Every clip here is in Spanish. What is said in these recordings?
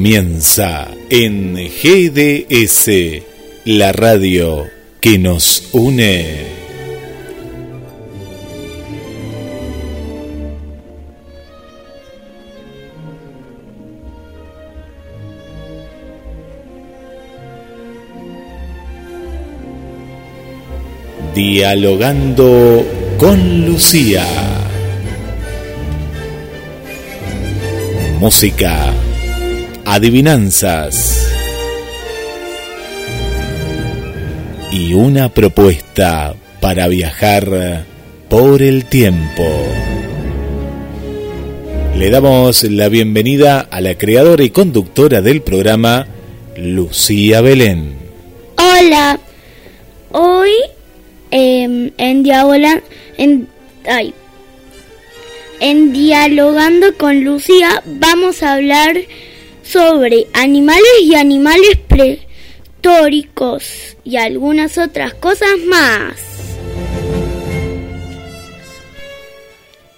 Comienza en GDS, la radio que nos une. Dialogando con Lucía. Música. Adivinanzas. Y una propuesta para viajar por el tiempo. Le damos la bienvenida a la creadora y conductora del programa, Lucía Belén. Hola, hoy Em, en, en, en Dialogando con Lucía vamos a hablar sobre animales y animales prehistóricos y algunas otras cosas más.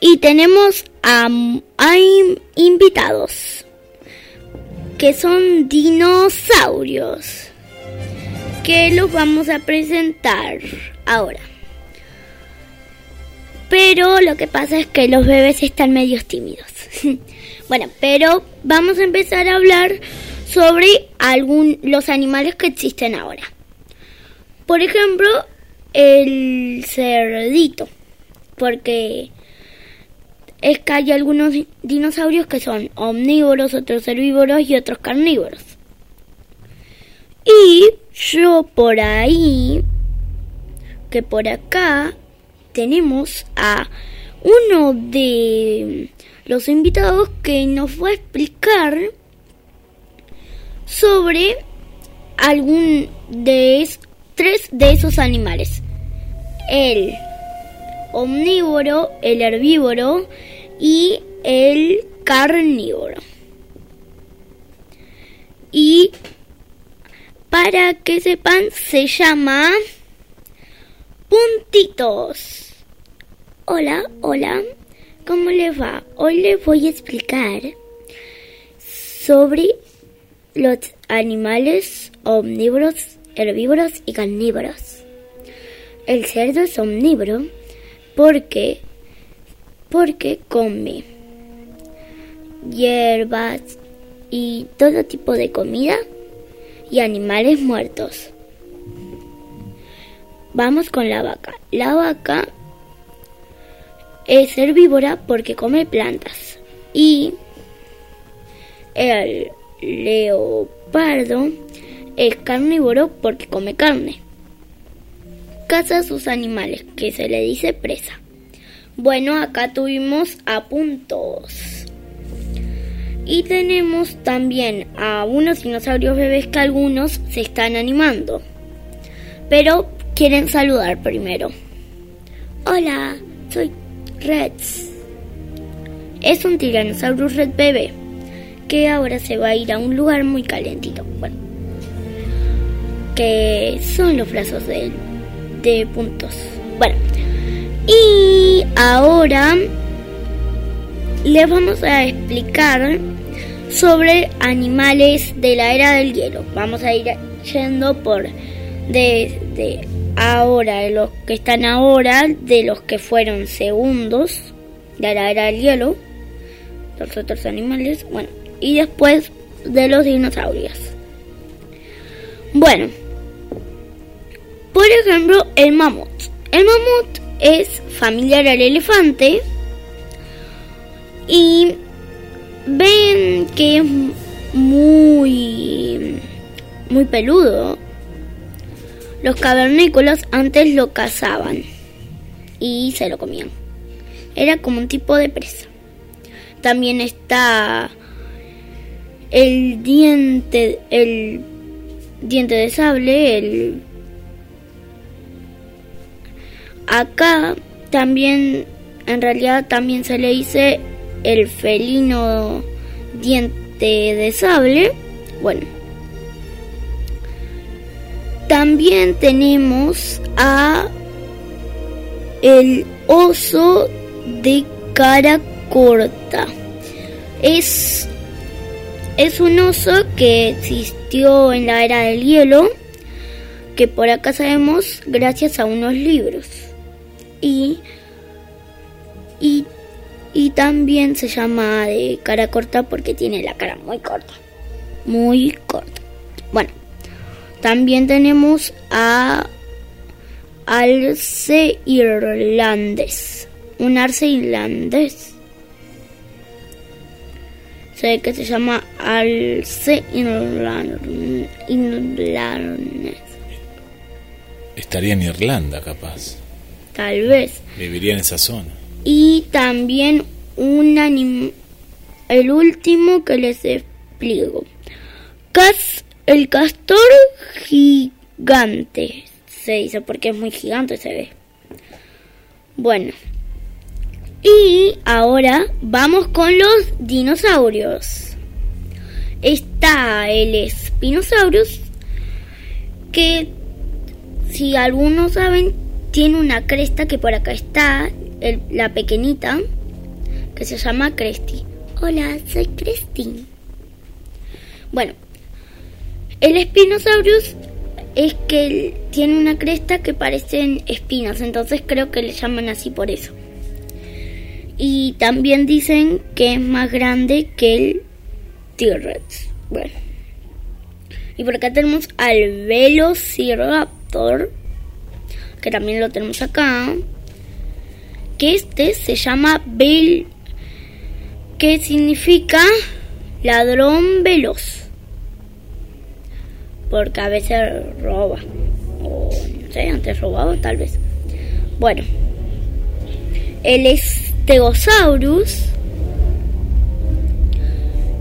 Y tenemos a, invitados que son dinosaurios que los vamos a presentar ahora. Pero lo que pasa es que los bebés están medios tímidos. bueno, pero vamos a empezar a hablar sobre algún, los animales que existen ahora. Por ejemplo, el cerdito. Porque es que hay algunos dinosaurios que son omnívoros, otros herbívoros y otros carnívoros. Y yo por ahí que por acá tenemos a uno de los invitados que nos va a explicar sobre algún de tres de esos animales. El omnívoro, el herbívoro y el carnívoro. Y para que sepan, se llama puntitos. Hola, hola, ¿cómo le va? Hoy les voy a explicar sobre los animales omnívoros, herbívoros y carnívoros. El cerdo es omnívoro porque porque come hierbas y todo tipo de comida y animales muertos. Vamos con la vaca. La vaca es herbívora porque come plantas. Y el leopardo es carnívoro porque come carne. Caza a sus animales, que se le dice presa. Bueno, acá tuvimos a puntos. Y tenemos también a unos dinosaurios bebés que algunos se están animando. Pero quieren saludar primero. Hola, soy Rex. Es un Tyrannosaurus Red bebé que ahora se va a ir a un lugar muy calentito. Bueno, que son los brazos de, de puntos. Bueno, y ahora les vamos a explicar sobre animales de la era del hielo. Vamos a ir yendo por de ahora, de los que están ahora, de los que fueron segundos de la era hielo, los otros animales, bueno, y después de los dinosaurios. Bueno, por ejemplo, el mamut. El mamut es familiar al elefante y ven que es muy muy peludo los cavernícolas antes lo cazaban y se lo comían. Era como un tipo de presa. También está el diente, el diente de sable, el acá también en realidad también se le dice el felino diente de sable. Bueno, también tenemos a el oso de cara corta. Es es un oso que existió en la era del hielo, que por acá sabemos gracias a unos libros. Y, y, y también se llama de cara corta porque tiene la cara muy corta. Muy corta. Bueno, también tenemos a alce irlandés. Un arce irlandés sé que se llama Alce Irlandés. Estaría en Irlanda, capaz. Tal vez. Viviría en esa zona. Y también un anim el último que les explico. Cas el castor gigante. Se dice porque es muy gigante, se ve. Bueno, y ahora vamos con los dinosaurios. Está el Spinosaurus, que si algunos saben, tiene una cresta que por acá está, la pequeñita, que se llama Cresty. Hola, soy Cresty. Bueno, el Spinosaurus es que tiene una cresta que parecen espinas, entonces creo que le llaman así por eso. Y también dicen que es más grande que el T-Rex. Bueno. Y por acá tenemos al Velociraptor, que también lo tenemos acá. Que este se llama Bel, que significa ladrón veloz. Porque a veces roba. O no sé, antes robaba tal vez. Bueno. Es Stegosaurus,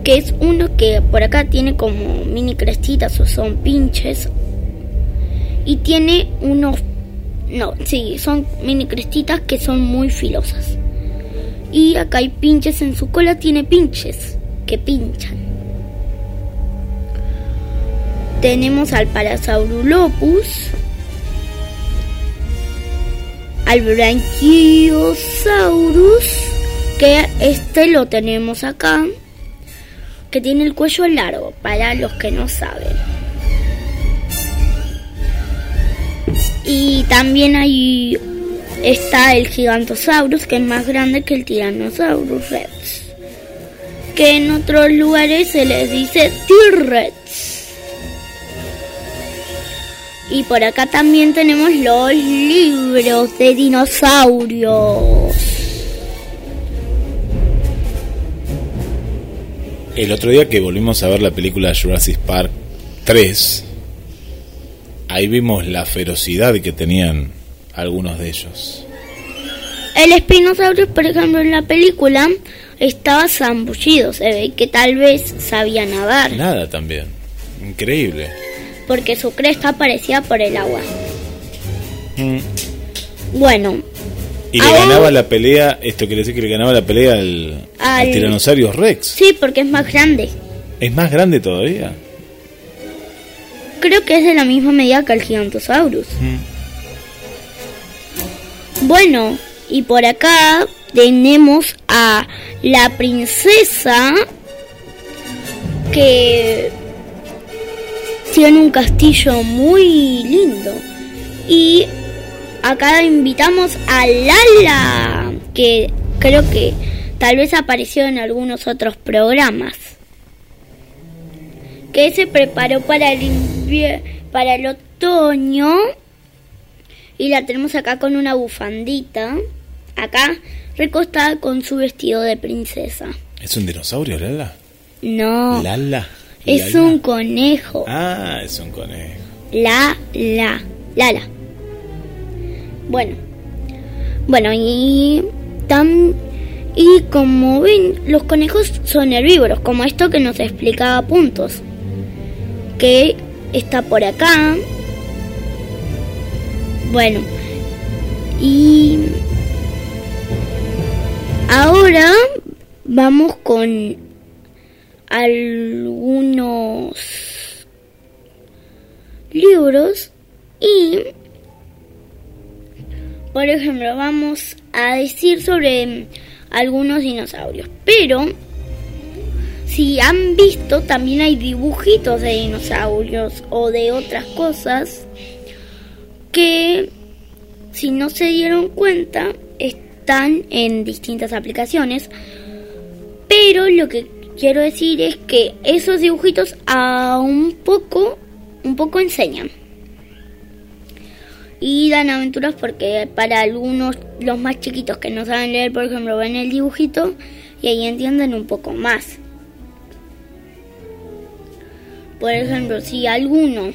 que es uno que por acá tiene como mini crestitas o son pinches. Y tiene unos... No, sí, son mini crestitas que son muy filosas. Y acá hay pinches en su cola, tiene pinches que pinchan. Tenemos al Parasaurulopus al Brachiosaurus, que este lo tenemos acá, que tiene el cuello largo, para los que no saben. Y también ahí está el Gigantosaurus, que es más grande que el Tyrannosaurus Rex, que en otros lugares se les dice T-Rex. Y por acá también tenemos los libros de dinosaurios. El otro día que volvimos a ver la película Jurassic Park 3, ahí vimos la ferocidad que tenían algunos de ellos. El espinosaurio, por ejemplo, en la película estaba zambullido, se ve que tal vez sabía nadar. Nada también, increíble porque su cresta aparecía por el agua. Mm. Bueno. Y le ganaba la pelea, esto quiere decir que le ganaba la pelea al, al, Tiranosaurio Rex. Sí, porque es más grande. ¿Es más grande todavía? Creo que es de la misma medida que el Gigantosaurus. Mm. Bueno, y por acá tenemos a la princesa que tiene un castillo muy lindo. Y acá invitamos a Lala, que creo que tal vez apareció en algunos otros programas. Que se preparó para el para el otoño. Y la tenemos acá con una bufandita. Acá recostada con su vestido de princesa. ¿Es un dinosaurio, Lala? No. Lala. Es un conejo. Ah, es un conejo. La, la, la, la. Bueno. Bueno, y tan y como ven, los conejos son herbívoros, como esto que nos explicaba Puntos. Que está por acá. Bueno. Y ahora vamos con algunos libros y por ejemplo vamos a decir sobre algunos dinosaurios pero si han visto, también hay dibujitos de dinosaurios o de otras cosas que, si no se dieron cuenta, están en distintas aplicaciones. Pero lo que quiero decir es que esos dibujitos a un poco, un poco enseñan. Y dan aventuras porque para algunos, los más chiquitos que no saben leer, por ejemplo, ven el dibujito y ahí entienden un poco más. Por ejemplo, si alguno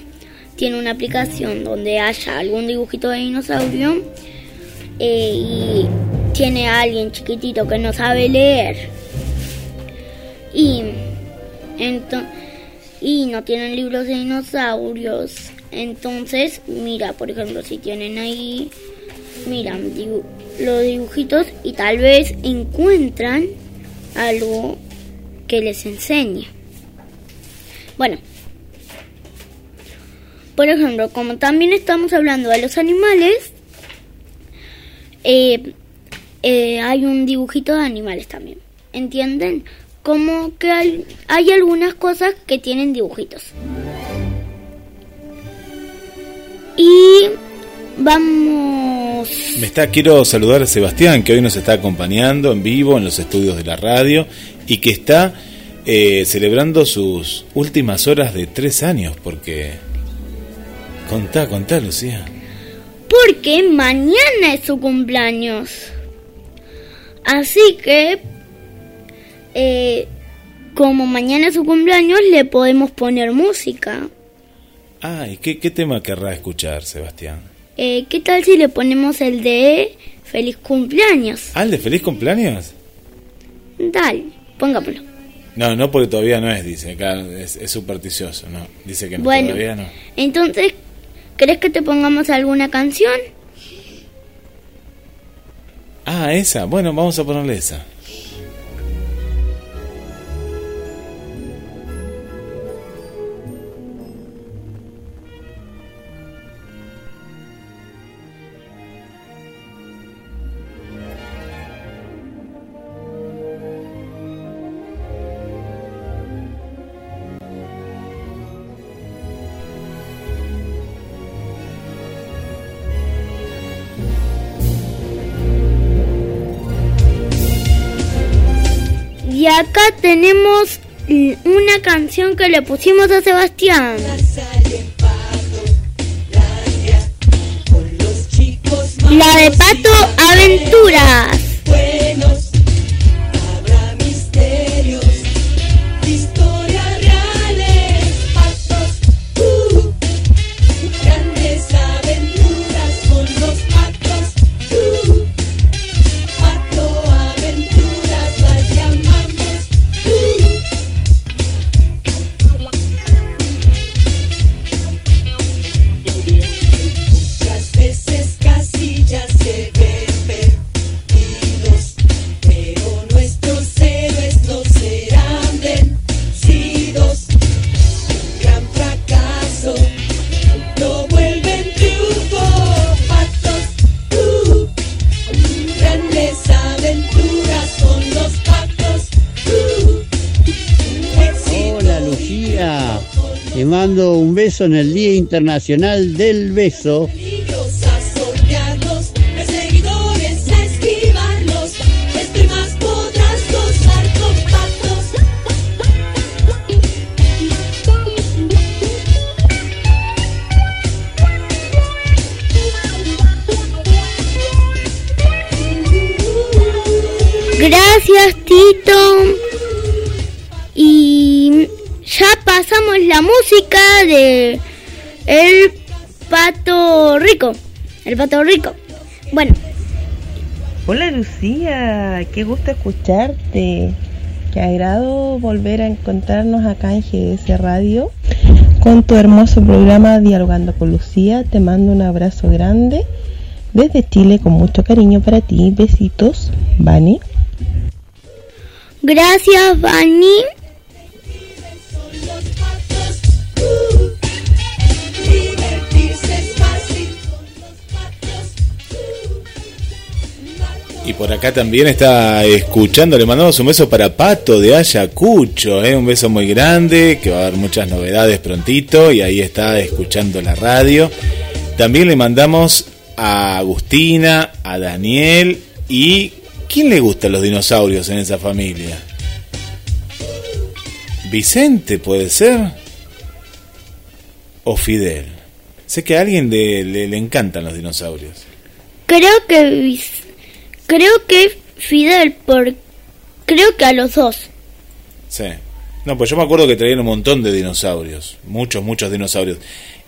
tiene una aplicación donde haya algún dibujito de dinosaurio eh, y tiene a alguien chiquitito que no sabe leer y, y no tienen libros de dinosaurios, entonces mira, por ejemplo, si tienen ahí, miran los dibujitos y tal vez encuentran algo que les enseñe. Bueno, por ejemplo, como también estamos hablando de los animales, eh, eh, hay un dibujito de animales también. ¿Entienden? Como que hay, algunas cosas que tienen dibujitos. Y vamos. Me está, quiero saludar a Sebastián, que hoy nos está acompañando en vivo en los estudios de la radio y que está eh, celebrando sus últimas horas de tres años, porque Contá, contá, Lucía. Porque mañana es su cumpleaños. Así que, eh, como mañana es su cumpleaños, le podemos poner música. Ah, ¿y qué, tema querrá escuchar, Sebastián? Eh, ¿Qué tal si le ponemos el de Feliz cumpleaños? ¿Ah, el de Feliz cumpleaños? Dale, póngamelo. No, no porque todavía no es, dice, acá es, supersticioso, no, dice que no, bueno, todavía no. Entonces, ¿Crees que te pongamos alguna canción? Ah, esa. Bueno, vamos a ponerle esa. Acá tenemos una canción que le pusimos a Sebastián. La de Pato Aventuras. En el Día Internacional del Beso. Gracias, Tito. Pasamos la música de El Pato Rico. El Pato Rico. Bueno. Hola Lucía, qué gusto escucharte. Qué agrado volver a encontrarnos acá en GS Radio con tu hermoso programa Dialogando con Lucía. Te mando un abrazo grande desde Chile con mucho cariño para ti. Besitos, Vani. Gracias, Vani. Por acá también está escuchando, le mandamos un beso para Pato de Ayacucho, ¿eh? un beso muy grande, que va a haber muchas novedades prontito y ahí está escuchando la radio. También le mandamos a Agustina, a Daniel y ¿quién le gustan los dinosaurios en esa familia? Vicente puede ser o Fidel. Sé que a alguien le, le encantan los dinosaurios. Creo que Creo que Fidel, por creo que a los dos. Sí. No, pues yo me acuerdo que traían un montón de dinosaurios, muchos, muchos dinosaurios.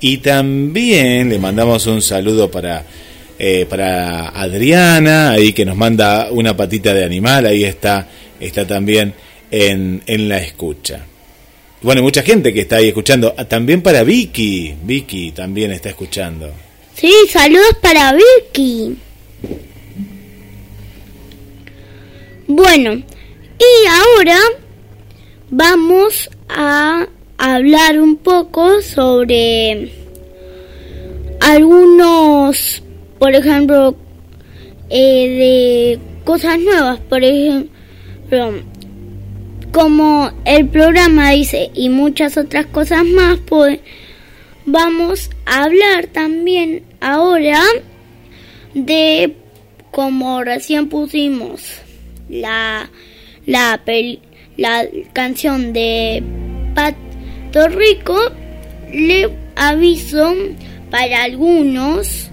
Y también le mandamos un saludo para, eh, para Adriana, ahí que nos manda una patita de animal, ahí está, está también en, en la escucha. Bueno, mucha gente que está ahí escuchando. Ah, también para Vicky, Vicky también está escuchando. Sí, saludos para Vicky. Bueno, y ahora vamos a hablar un poco sobre algunos, por ejemplo, eh, de cosas nuevas, por ejemplo, como el programa dice y muchas otras cosas más, pues vamos a hablar también ahora de como recién pusimos la, la, la canción de Pato Rico, le aviso para algunos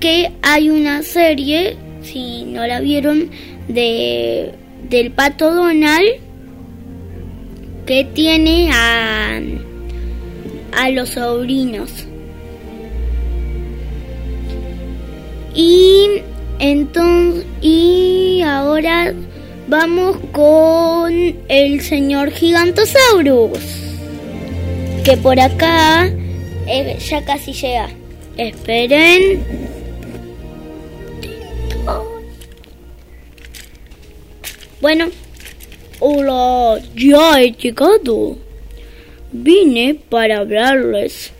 que hay una serie, si no la vieron, de del Pato Donald que tiene a, a los sobrinos. Y entonces, y ahora vamos con el señor Gigantosaurus. Que por acá eh, ya casi llega. Esperen. Bueno, hola, ya he llegado. Vine para hablarles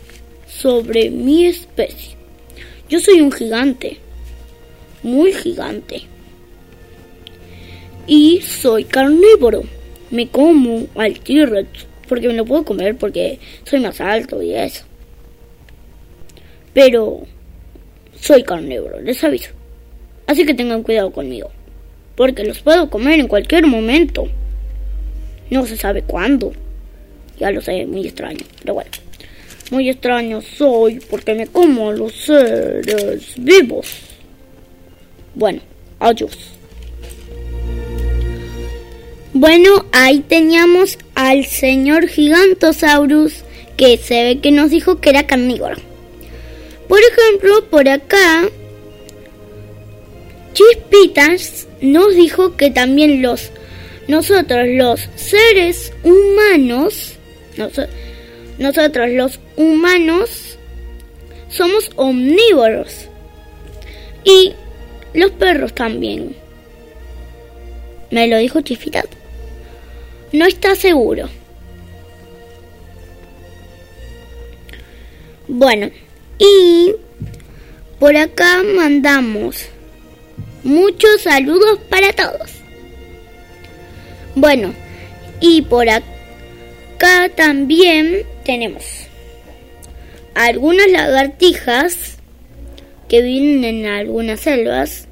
sobre mi especie. Yo soy un gigante muy gigante. Y soy carnívoro. Me como al T-Rex porque me lo puedo comer porque soy más alto y eso. Pero soy carnívoro, les aviso. Así que tengan cuidado conmigo. Porque los puedo comer en cualquier momento. No se sabe cuándo. Ya lo sé, muy extraño. Pero bueno. Muy extraño soy porque me como a los seres vivos. Bueno, adiós. Bueno, ahí teníamos al señor Gigantosaurus que se ve que nos dijo que era carnívoro. Por ejemplo, por acá, Chispitas nos dijo que también los nosotros los seres humanos, nosotros los humanos somos omnívoros. Y los perros también. Me lo dijo Chifita. No está seguro. Bueno, y por acá mandamos muchos saludos para todos. Bueno, y por acá también tenemos algunas lagartijas que viven en algunas selvas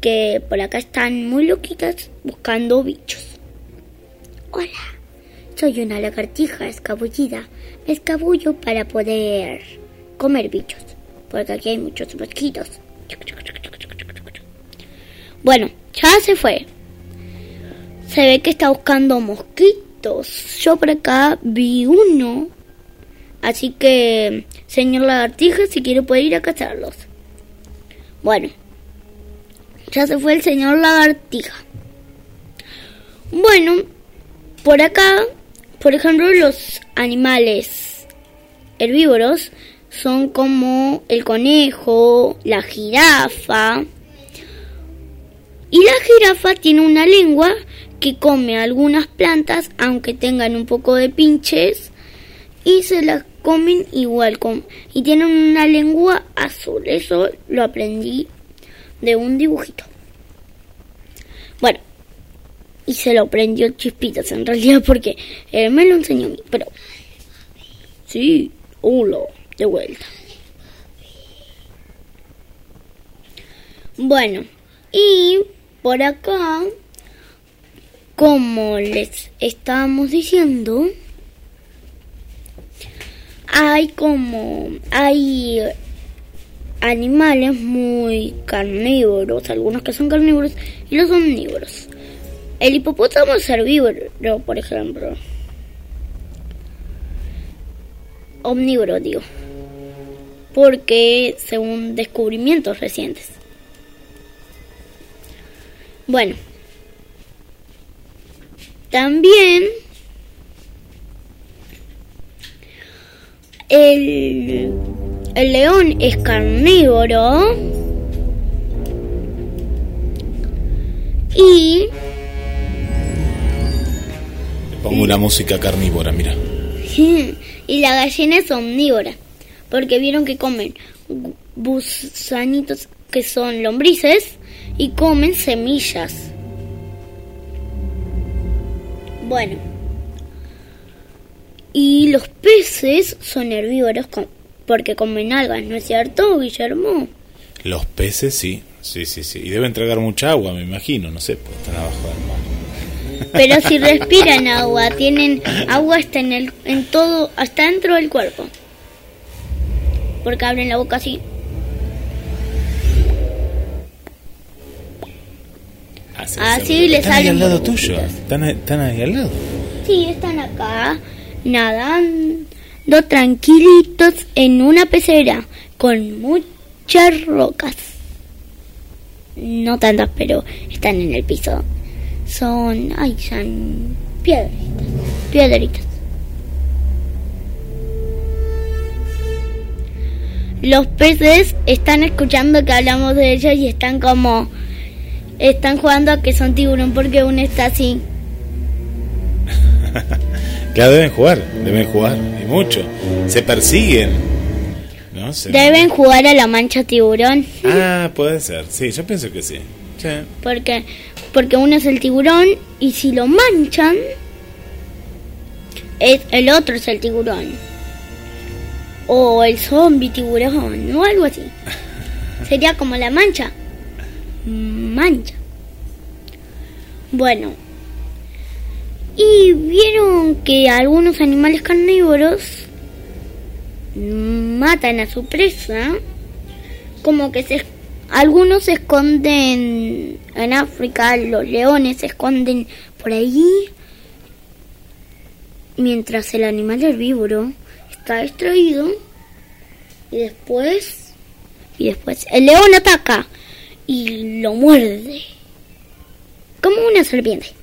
que por acá están muy loquitas buscando bichos. Hola, soy una lagartija escabullida. Me escabullo para poder comer bichos, porque aquí hay muchos mosquitos. Bueno, ya se fue. Se ve que está buscando mosquitos. Yo por acá vi uno. Así que, señor lagartija, si quiere puede ir a cazarlos. Bueno, ya se fue el señor lagartija. Bueno, por acá, por ejemplo, los animales herbívoros son como el conejo, la jirafa. Y la jirafa tiene una lengua que come algunas plantas, aunque tengan un poco de pinches, y se las comen igual. y tienen una lengua azul. Eso lo aprendí de un dibujito. Bueno, y se lo prendió Chispitas en realidad porque él me lo enseñó a mí, pero... Sí, hola, de vuelta. Bueno, y por acá, como les estábamos diciendo, hay como, hay animales muy carnívoros, algunos que son carnívoros y los omnívoros. El hipopótamo es herbívoro, por ejemplo. Omnívoro, digo. Porque según descubrimientos recientes. Bueno. También el, el león es carnívoro y Le pongo una música carnívora, mira. y la gallina es omnívora porque vieron que comen gu- gusanitos que son lombrices y comen semillas. Bueno. Y los peces son herbívoros porque comen algas, ¿no es cierto, Guillermo? Los peces sí, sí, sí, sí. Y deben tragar mucha agua, me imagino, no sé, porque están abajo del mar. Pero si respiran agua, tienen agua hasta en el en todo hasta dentro del cuerpo. Porque abren la boca así. Así, Así les Están ahí salen al lado tuyo. Están, están ahí al lado. Sí, están acá nadando tranquilitos en una pecera con muchas rocas. No tantas, pero están en el piso. Son, ay, son piedritas, piedritas. Los peces están escuchando que hablamos de ellos y están como, están jugando a que son tiburón porque uno está así. Claro, deben jugar, deben jugar, y mucho. Se persiguen. ¿no? Se- Deben jugar a la mancha tiburón Ah, puede ser, sí, yo pienso que sí. Sí. porque porque uno es el tiburón y si lo manchan es el otro es el tiburón o el zombie tiburón o algo así. Sería como la mancha. Mancha. Bueno. Y vieron que algunos animales carnívoros matan a su presa, como que se algunos se esconden en África, los leones se esconden por ahí, mientras el animal herbívoro está distraído y después y después el león ataca y lo muerde. Como una serpiente.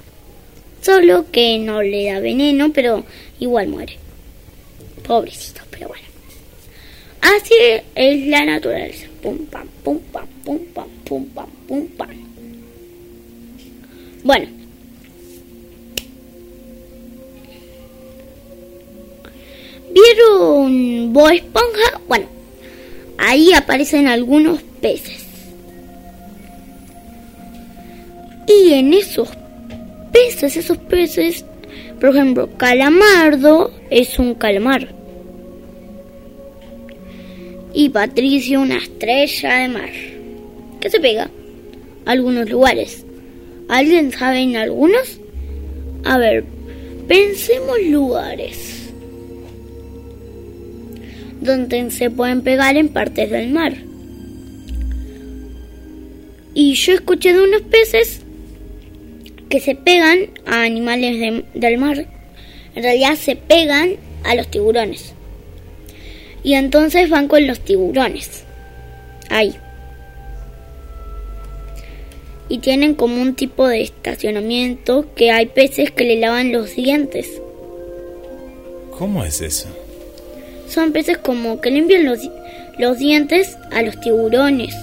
Solo que no le da veneno, pero igual muere. Pobrecito, pero bueno. Así es la naturaleza. Pum pam, pum pam, pum pam, pum pam, pum pam. Bueno. ¿Vieron Bob Esponja? Bueno, ahí aparecen algunos peces. Y en esos peces, esos peces, por ejemplo, calamardo es un calamar. Y Patricio una estrella de mar. Que se pega algunos lugares. ¿Alguien sabe en algunos? A ver, pensemos lugares donde se pueden pegar en partes del mar. Y yo escuché de unos peces que se pegan a animales de- del mar. En realidad se pegan a los tiburones. Y entonces van con los tiburones. Ahí. Y tienen como un tipo de estacionamiento que hay peces que le lavan los dientes. ¿Cómo es eso? Son peces como que limpian los, los dientes a los tiburones.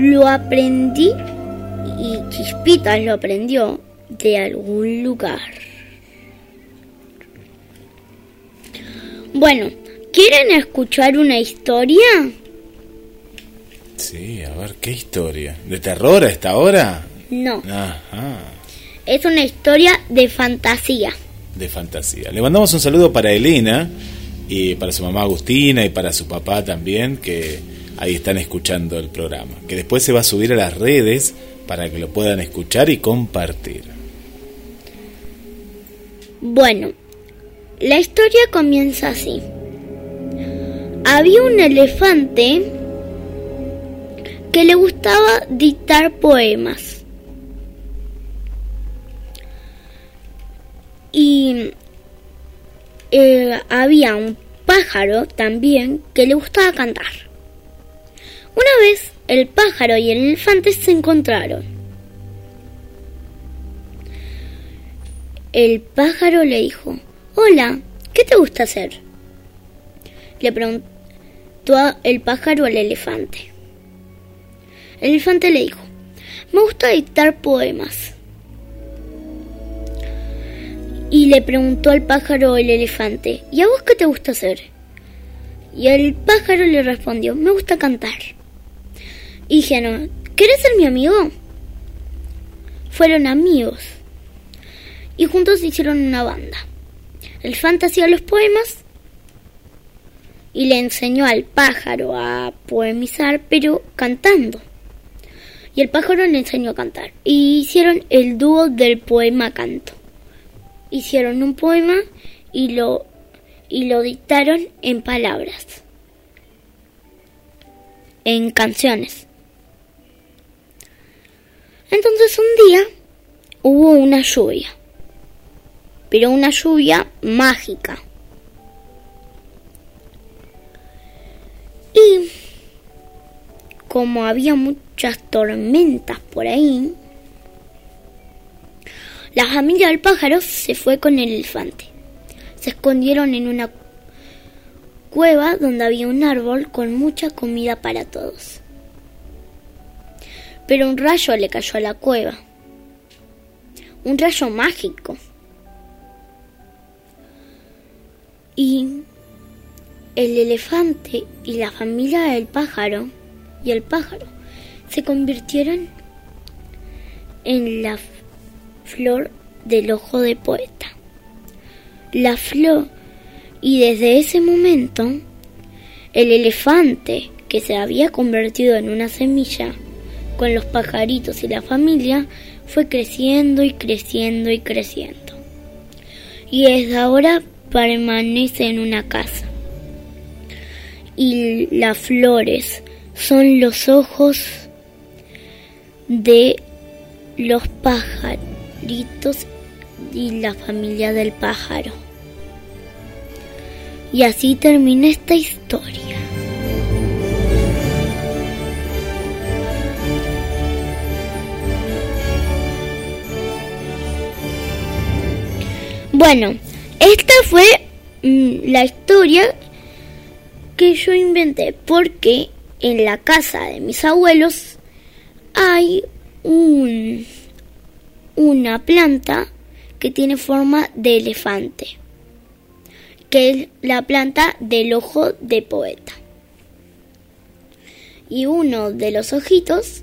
Lo aprendí y Chispitas lo aprendió de algún lugar. Bueno, ¿quieren escuchar una historia? Sí, a ver, ¿qué historia? ¿De terror a esta hora? No, Ajá, es una historia de fantasía. de fantasía. Le mandamos un saludo para Elena y para su mamá Agustina y para su papá también, que ahí están escuchando el programa. Que después se va a subir a las redes para que lo puedan escuchar y compartir. Bueno, la historia comienza así. Había un elefante que le gustaba dictar poemas. Y eh, había un pájaro también que le gustaba cantar. Una vez el pájaro y el elefante se encontraron. El pájaro le dijo, Hola, ¿qué te gusta hacer? Le preguntó el pájaro al elefante. El elefante le dijo, me gusta dictar poemas. Y le preguntó al pájaro el elefante, ¿y a vos qué te gusta hacer? Y el pájaro le respondió, me gusta cantar. Y dijeron, ¿querés ser mi amigo? Fueron amigos y juntos hicieron una banda. El elefante hacía los poemas y le enseñó al pájaro a poemizar, pero cantando. Y el pájaro le enseñó a cantar. Y hicieron el dúo del poema canto. Hicieron un poema y lo, y lo dictaron en palabras, en canciones. Entonces un día hubo una lluvia, pero una lluvia mágica. Y como había muchas tormentas por ahí, la familia del pájaro se fue con el elefante. Se escondieron en una cueva donde había un árbol con mucha comida para todos. Pero un rayo le cayó a la cueva. Un rayo mágico. Y el elefante y la familia del pájaro y el pájaro se convirtieron en la flor del ojo de poeta. La flor y desde ese momento el elefante que se había convertido en una semilla con los pajaritos y la familia fue creciendo y creciendo y creciendo. Y desde ahora permanece en una casa. Y las flores son los ojos de los pajaritos y la familia del pájaro. Y así termina esta historia. Bueno, esta fue mm, la historia que yo inventé porque en la casa de mis abuelos hay un, una planta que tiene forma de elefante, que es la planta del ojo de poeta. Y uno de los ojitos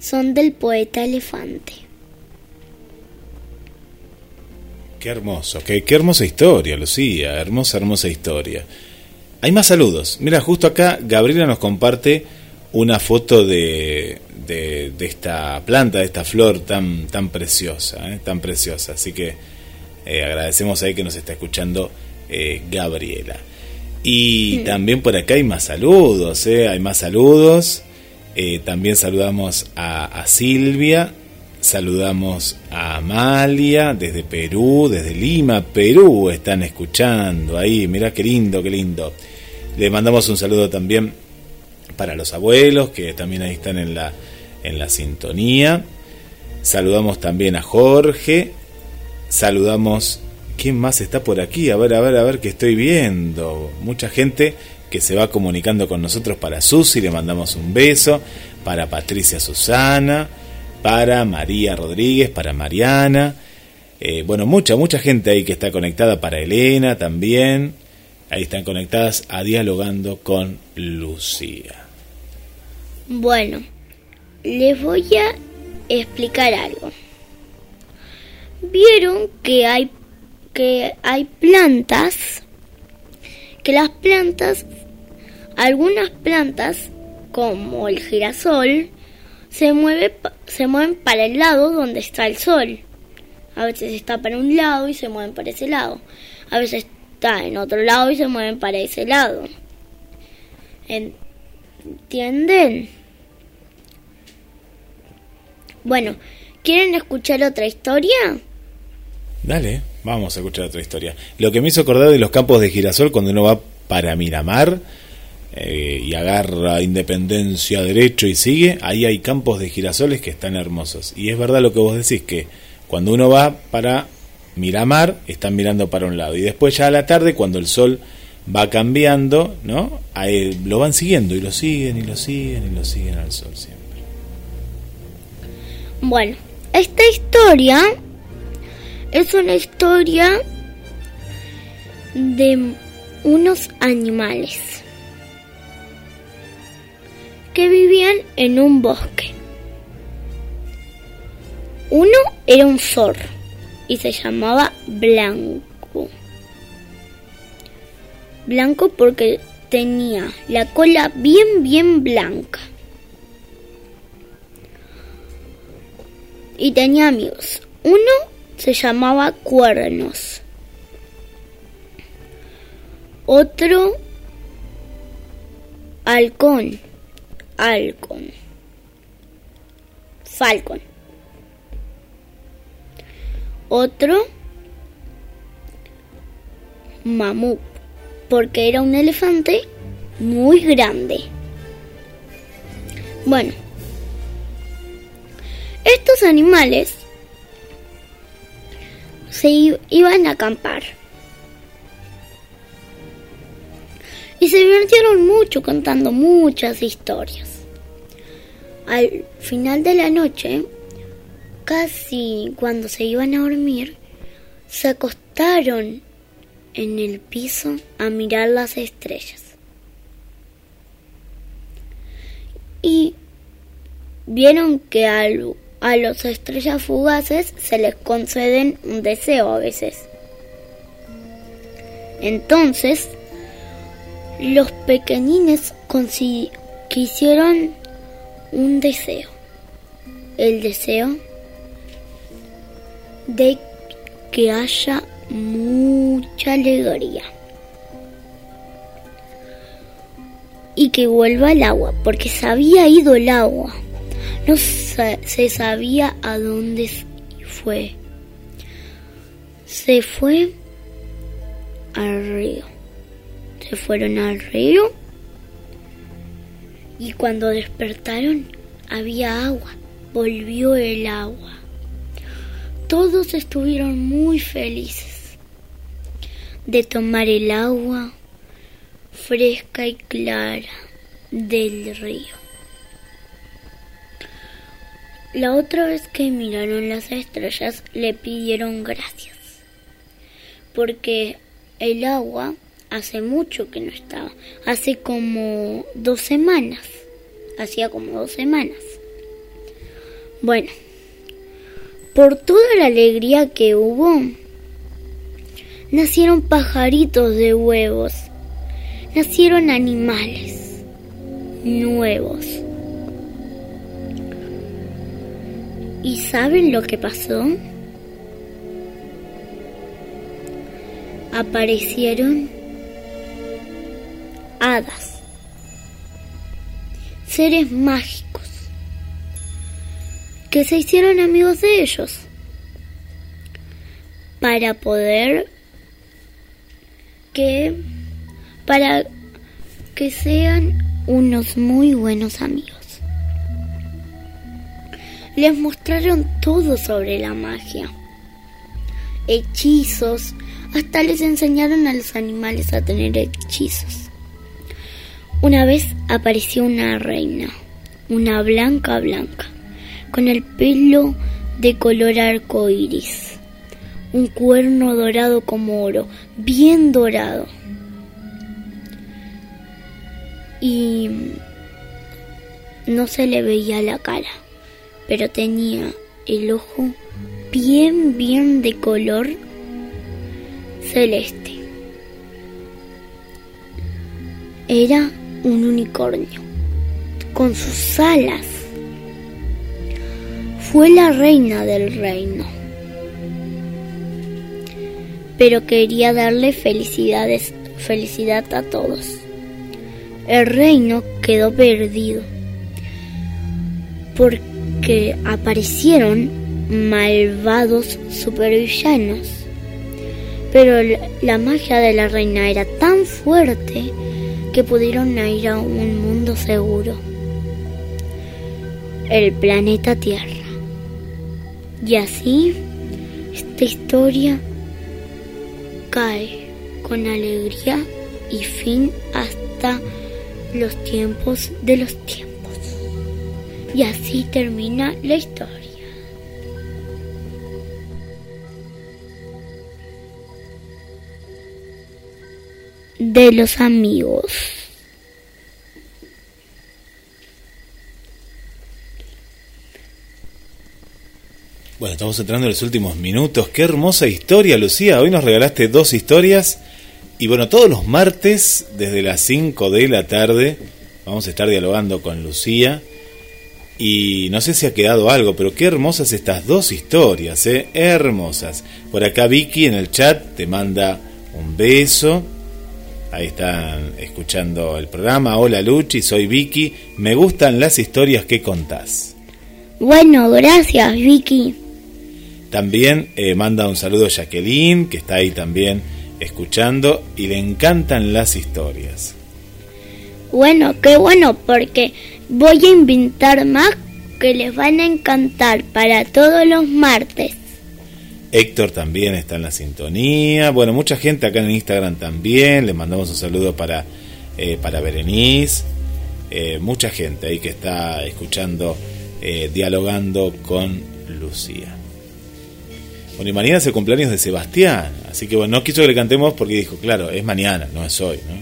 son del poeta elefante. Qué hermoso, qué, qué hermosa historia, Lucía, hermosa, hermosa historia. Hay más saludos. Mira, justo acá Gabriela nos comparte una foto de, de, de esta planta, de esta flor tan, tan preciosa, ¿eh? tan preciosa. Así que eh, agradecemos ahí que nos está escuchando eh, Gabriela. Y también por acá hay más saludos, hay más saludos. También saludamos a, a Silvia, saludamos a Amalia desde Perú, desde Lima, Perú, están escuchando ahí, mirá qué lindo, qué lindo. Le mandamos un saludo también para los abuelos que también ahí están en la, en la sintonía. Saludamos también a Jorge, saludamos ¿Quién más está por aquí? A ver, a ver, a ver, que estoy viendo. Mucha gente que se va comunicando con nosotros para Susi, le mandamos un beso. Para Patricia Susana, para María Rodríguez, para Mariana. Eh, bueno, mucha, mucha gente ahí que está conectada, para Elena también. Ahí están conectadas a Dialogando con Lucía. Bueno, les voy a explicar algo. Vieron que hay que hay plantas que las plantas algunas plantas como el girasol se mueve se mueven para el lado donde está el sol. A veces está para un lado y se mueven para ese lado. A veces está en otro lado y se mueven para ese lado. ¿Entienden? Bueno, ¿quieren escuchar otra historia? Dale, vamos a escuchar otra historia. Lo que me hizo acordar de los campos de girasol cuando uno va para Miramar eh, y agarra Independencia derecho y sigue, ahí hay campos de girasoles que están hermosos. Y es verdad lo que vos decís, que cuando uno va para Miramar, están mirando para un lado. Y después ya a la tarde, cuando el sol va cambiando, ¿no? Ahí lo van siguiendo y lo siguen y lo siguen y lo siguen al sol siempre. Bueno, esta historia es una historia de unos animales que vivían en un bosque. Uno era un zorro y se llamaba Blanco. Blanco porque tenía la cola bien, bien blanca. Y tenía amigos. Uno se llamaba Cuernos. Otro Halcón. Halcón. Falcon. Otro mamut, porque era un elefante muy grande. Bueno, estos animales se iban a acampar. Y se divirtieron mucho contando muchas historias. Al final de la noche, casi cuando se iban a dormir, se acostaron en el piso a mirar las estrellas. Y vieron que a los estrellas fugaces se les conceden un deseo a veces. Entonces, los pequeñines quisieron un deseo. El deseo de que haya mucha alegría. Y que vuelva el agua, porque se había ido el agua. No se sabía a dónde fue. Se fue al río. Se fueron al río y cuando despertaron había agua. Volvió el agua. Todos estuvieron muy felices de tomar el agua fresca y clara del río. La otra vez que miraron las estrellas le pidieron gracias, porque el agua hace mucho que no estaba, hace como dos semanas, hacía como dos semanas. Bueno, por toda la alegría que hubo, nacieron pajaritos de huevos, nacieron animales nuevos. ¿Y saben lo que pasó? Aparecieron hadas, seres mágicos, que se hicieron amigos de ellos. Para poder que para que sean unos muy buenos amigos. Les mostraron todo sobre la magia, hechizos, hasta les enseñaron a los animales a tener hechizos. Una vez apareció una reina, una blanca blanca, con el pelo de color arco iris, un cuerno dorado como oro, bien dorado. Y no se le veía la cara, pero tenía el ojo bien, bien de color celeste. Era un unicornio con sus alas. Fue la reina del reino, pero quería darle felicidades, felicidad a todos. El reino quedó perdido porque aparecieron malvados supervillanos. Pero la magia de la reina era tan fuerte que pudieron ir a un mundo seguro, el planeta Tierra. Y así, esta historia cae con alegría y fin hasta los tiempos de los tiempos. Y así termina la historia. De los amigos. Bueno, estamos entrando en los últimos minutos. Qué hermosa historia, Lucía. Hoy nos regalaste dos historias. Y bueno, todos los martes, desde las 5 de la tarde, vamos a estar dialogando con Lucía. Y no sé si ha quedado algo, pero qué hermosas estas dos historias, ¿eh? Hermosas. Por acá Vicky en el chat te manda un beso. Ahí están escuchando el programa. Hola Luchi, soy Vicky. Me gustan las historias que contás. Bueno, gracias Vicky. También eh, manda un saludo a Jacqueline, que está ahí también escuchando y le encantan las historias. Bueno, qué bueno, porque voy a inventar más que les van a encantar para todos los martes. Héctor también está en la sintonía. Bueno, mucha gente acá en Instagram también. Le mandamos un saludo para, eh, para Berenice. Eh, mucha gente ahí que está escuchando, eh, dialogando con Lucía. Bueno, y mañana es el cumpleaños de Sebastián. Así que bueno, no quiso que le cantemos porque dijo, claro, es mañana, no es hoy, ¿no?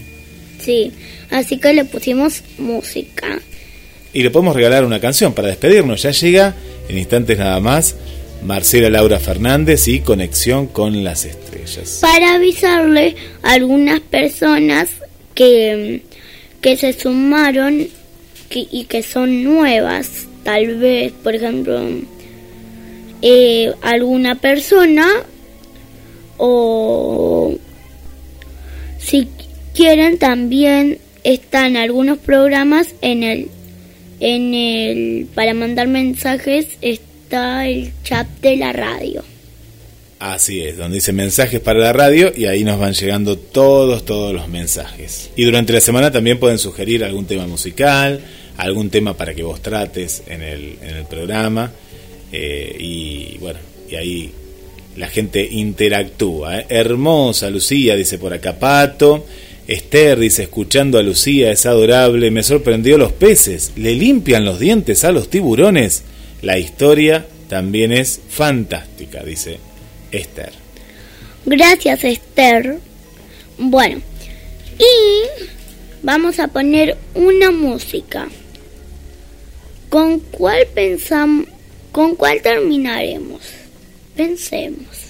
Sí, así que le pusimos música. Y le podemos regalar una canción para despedirnos. Ya llega en instantes nada más Marcela Laura Fernández y Conexión con las Estrellas. Para avisarle a algunas personas que, que se sumaron y que son nuevas, tal vez, por ejemplo, eh, alguna persona o si quieren también están algunos programas en el en el para mandar mensajes está el chat de la radio. Así es, donde dice mensajes para la radio y ahí nos van llegando todos, todos los mensajes. Y durante la semana también pueden sugerir algún tema musical, algún tema para que vos trates en el, en el programa. Eh, y bueno, y ahí la gente interactúa. ¿eh? Hermosa Lucía, dice por acá Pato. Esther dice, escuchando a Lucía es adorable, me sorprendió los peces, le limpian los dientes a los tiburones. La historia también es fantástica, dice Esther. Gracias Esther. Bueno, y vamos a poner una música. ¿Con cuál pensamos? ¿Con cuál terminaremos? Pensemos.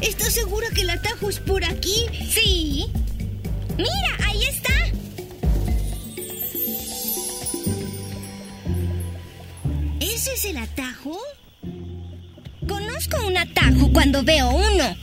¿Estás segura que el atajo es por aquí? Sí. Mira, ahí está. ¿Ese es el atajo? Conozco un atajo cuando veo uno.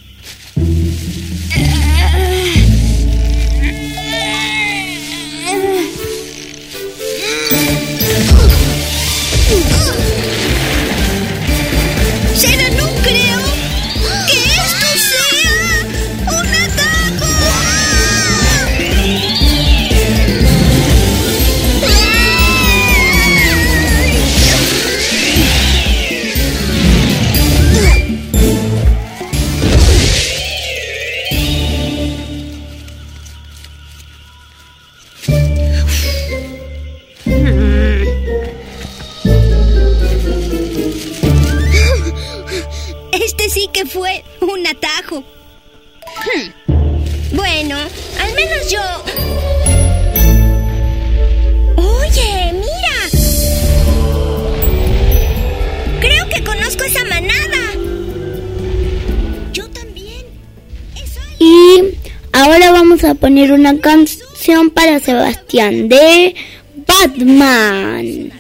Una canción para Sebastián de Batman.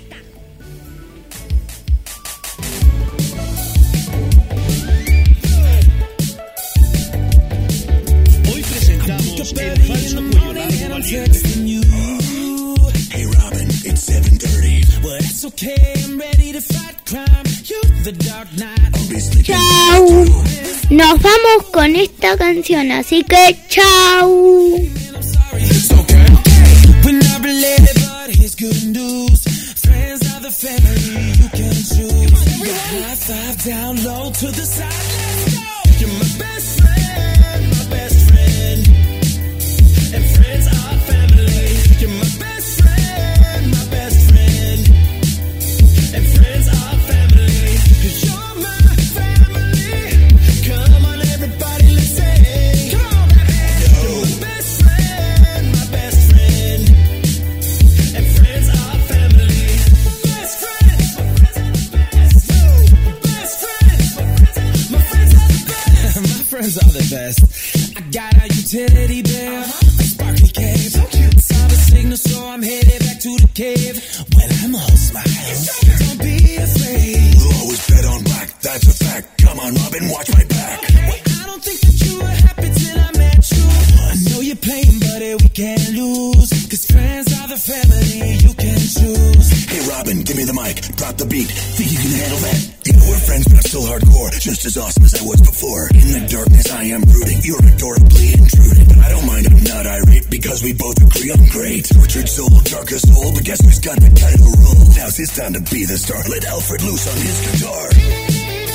Hoy presentamos el falso cuello largo valiente. Hey Robin, it's 7:30. But it's okay, I'm ready to fight crime. You're the dark knight. I'll be sleeping Chau. Nos vamos con esta canción, así que chau. Family you can choose. Your high five down low to the side. Let's go. You're my best friend, my best friend. And friends are family. You're my best utility bill, a sparkly cave. So cute. Saw the signal, so I'm headed back to the cave. When I'm all smiles, don't be afraid. We'll always bet on black, that's a fact. Come on, Robin, watch my back. I don't think that you were happy till I met you. I know you're playing, but eh, we can't lose. Cause friends are the family you can choose. Hey Robin, give me the mic, drop the beat. Think you can handle that? You know we're friends, but I'm still hardcore. Just as awesome as I was before. In the darkness, I am brooding. You're adorably intruding. I'm great. Tortured soul, darkest soul, but guess who's got the title role? Now's his time to be the star. Let Alfred loose on his guitar.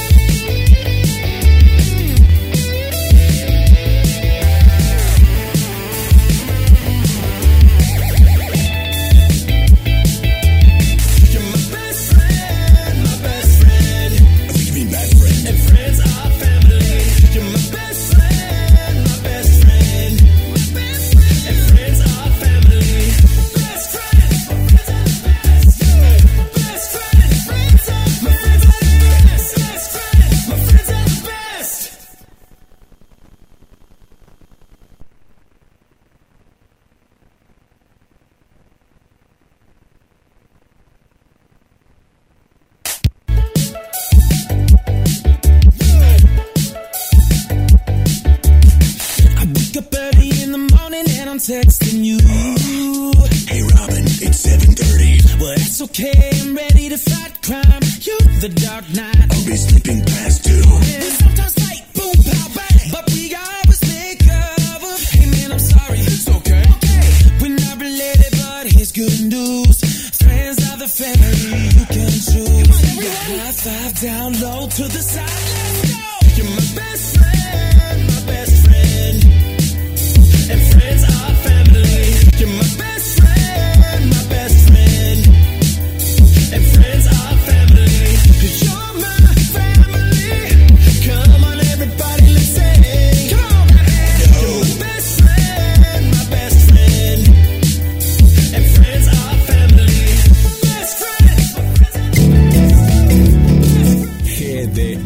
Okay, I'm ready to fight crime. You're the dark knight.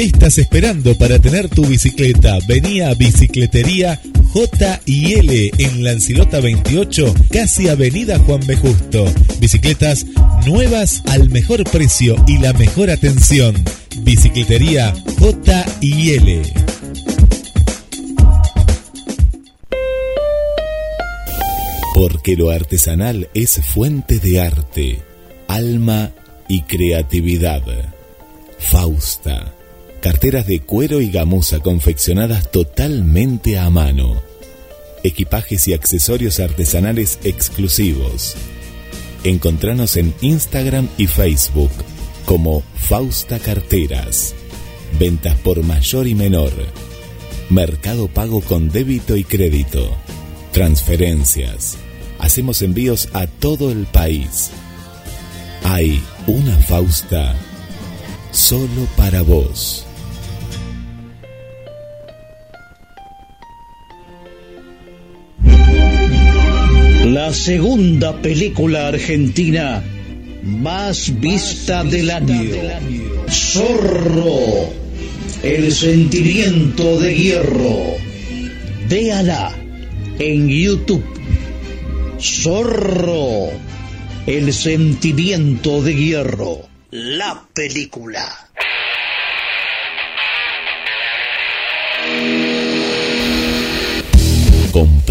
¿Qué estás esperando para tener tu bicicleta? Vení a Bicicletería J y L en Lancilota 28, casi Avenida Juan B. Justo. Bicicletas nuevas al mejor precio y la mejor atención. Bicicletería J y L. porque lo artesanal es fuente de arte, alma y creatividad. Fausta, carteras de cuero y gamuza confeccionadas totalmente a mano, equipajes y accesorios artesanales exclusivos. Encontranos en Instagram y Facebook como Fausta Carteras. Ventas por mayor y menor. Mercado pago con débito y crédito. Transferencias. Hacemos envíos a todo el país. Hay una Fausta solo para vos. La segunda película argentina más vista del año. Zorro, el sentimiento de hierro. Véala en YouTube. Zorro, el sentimiento de hierro. La película.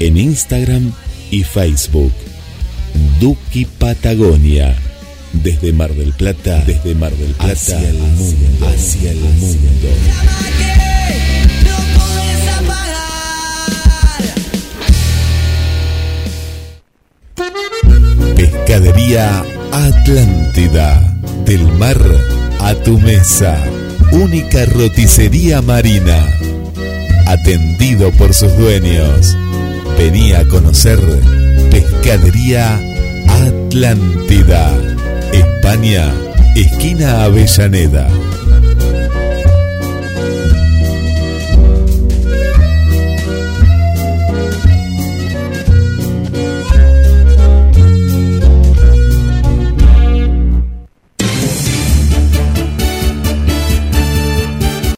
en Instagram y Facebook. Duki Patagonia. Desde Mar del Plata, desde Mar del Plata hacia el mundo, hacia el mundo. Pescadería Atlántida. Del mar a tu mesa. Única roticería marina. Atendido por sus dueños. Venía a conocer Pescadería Atlántida. España, esquina Avellaneda.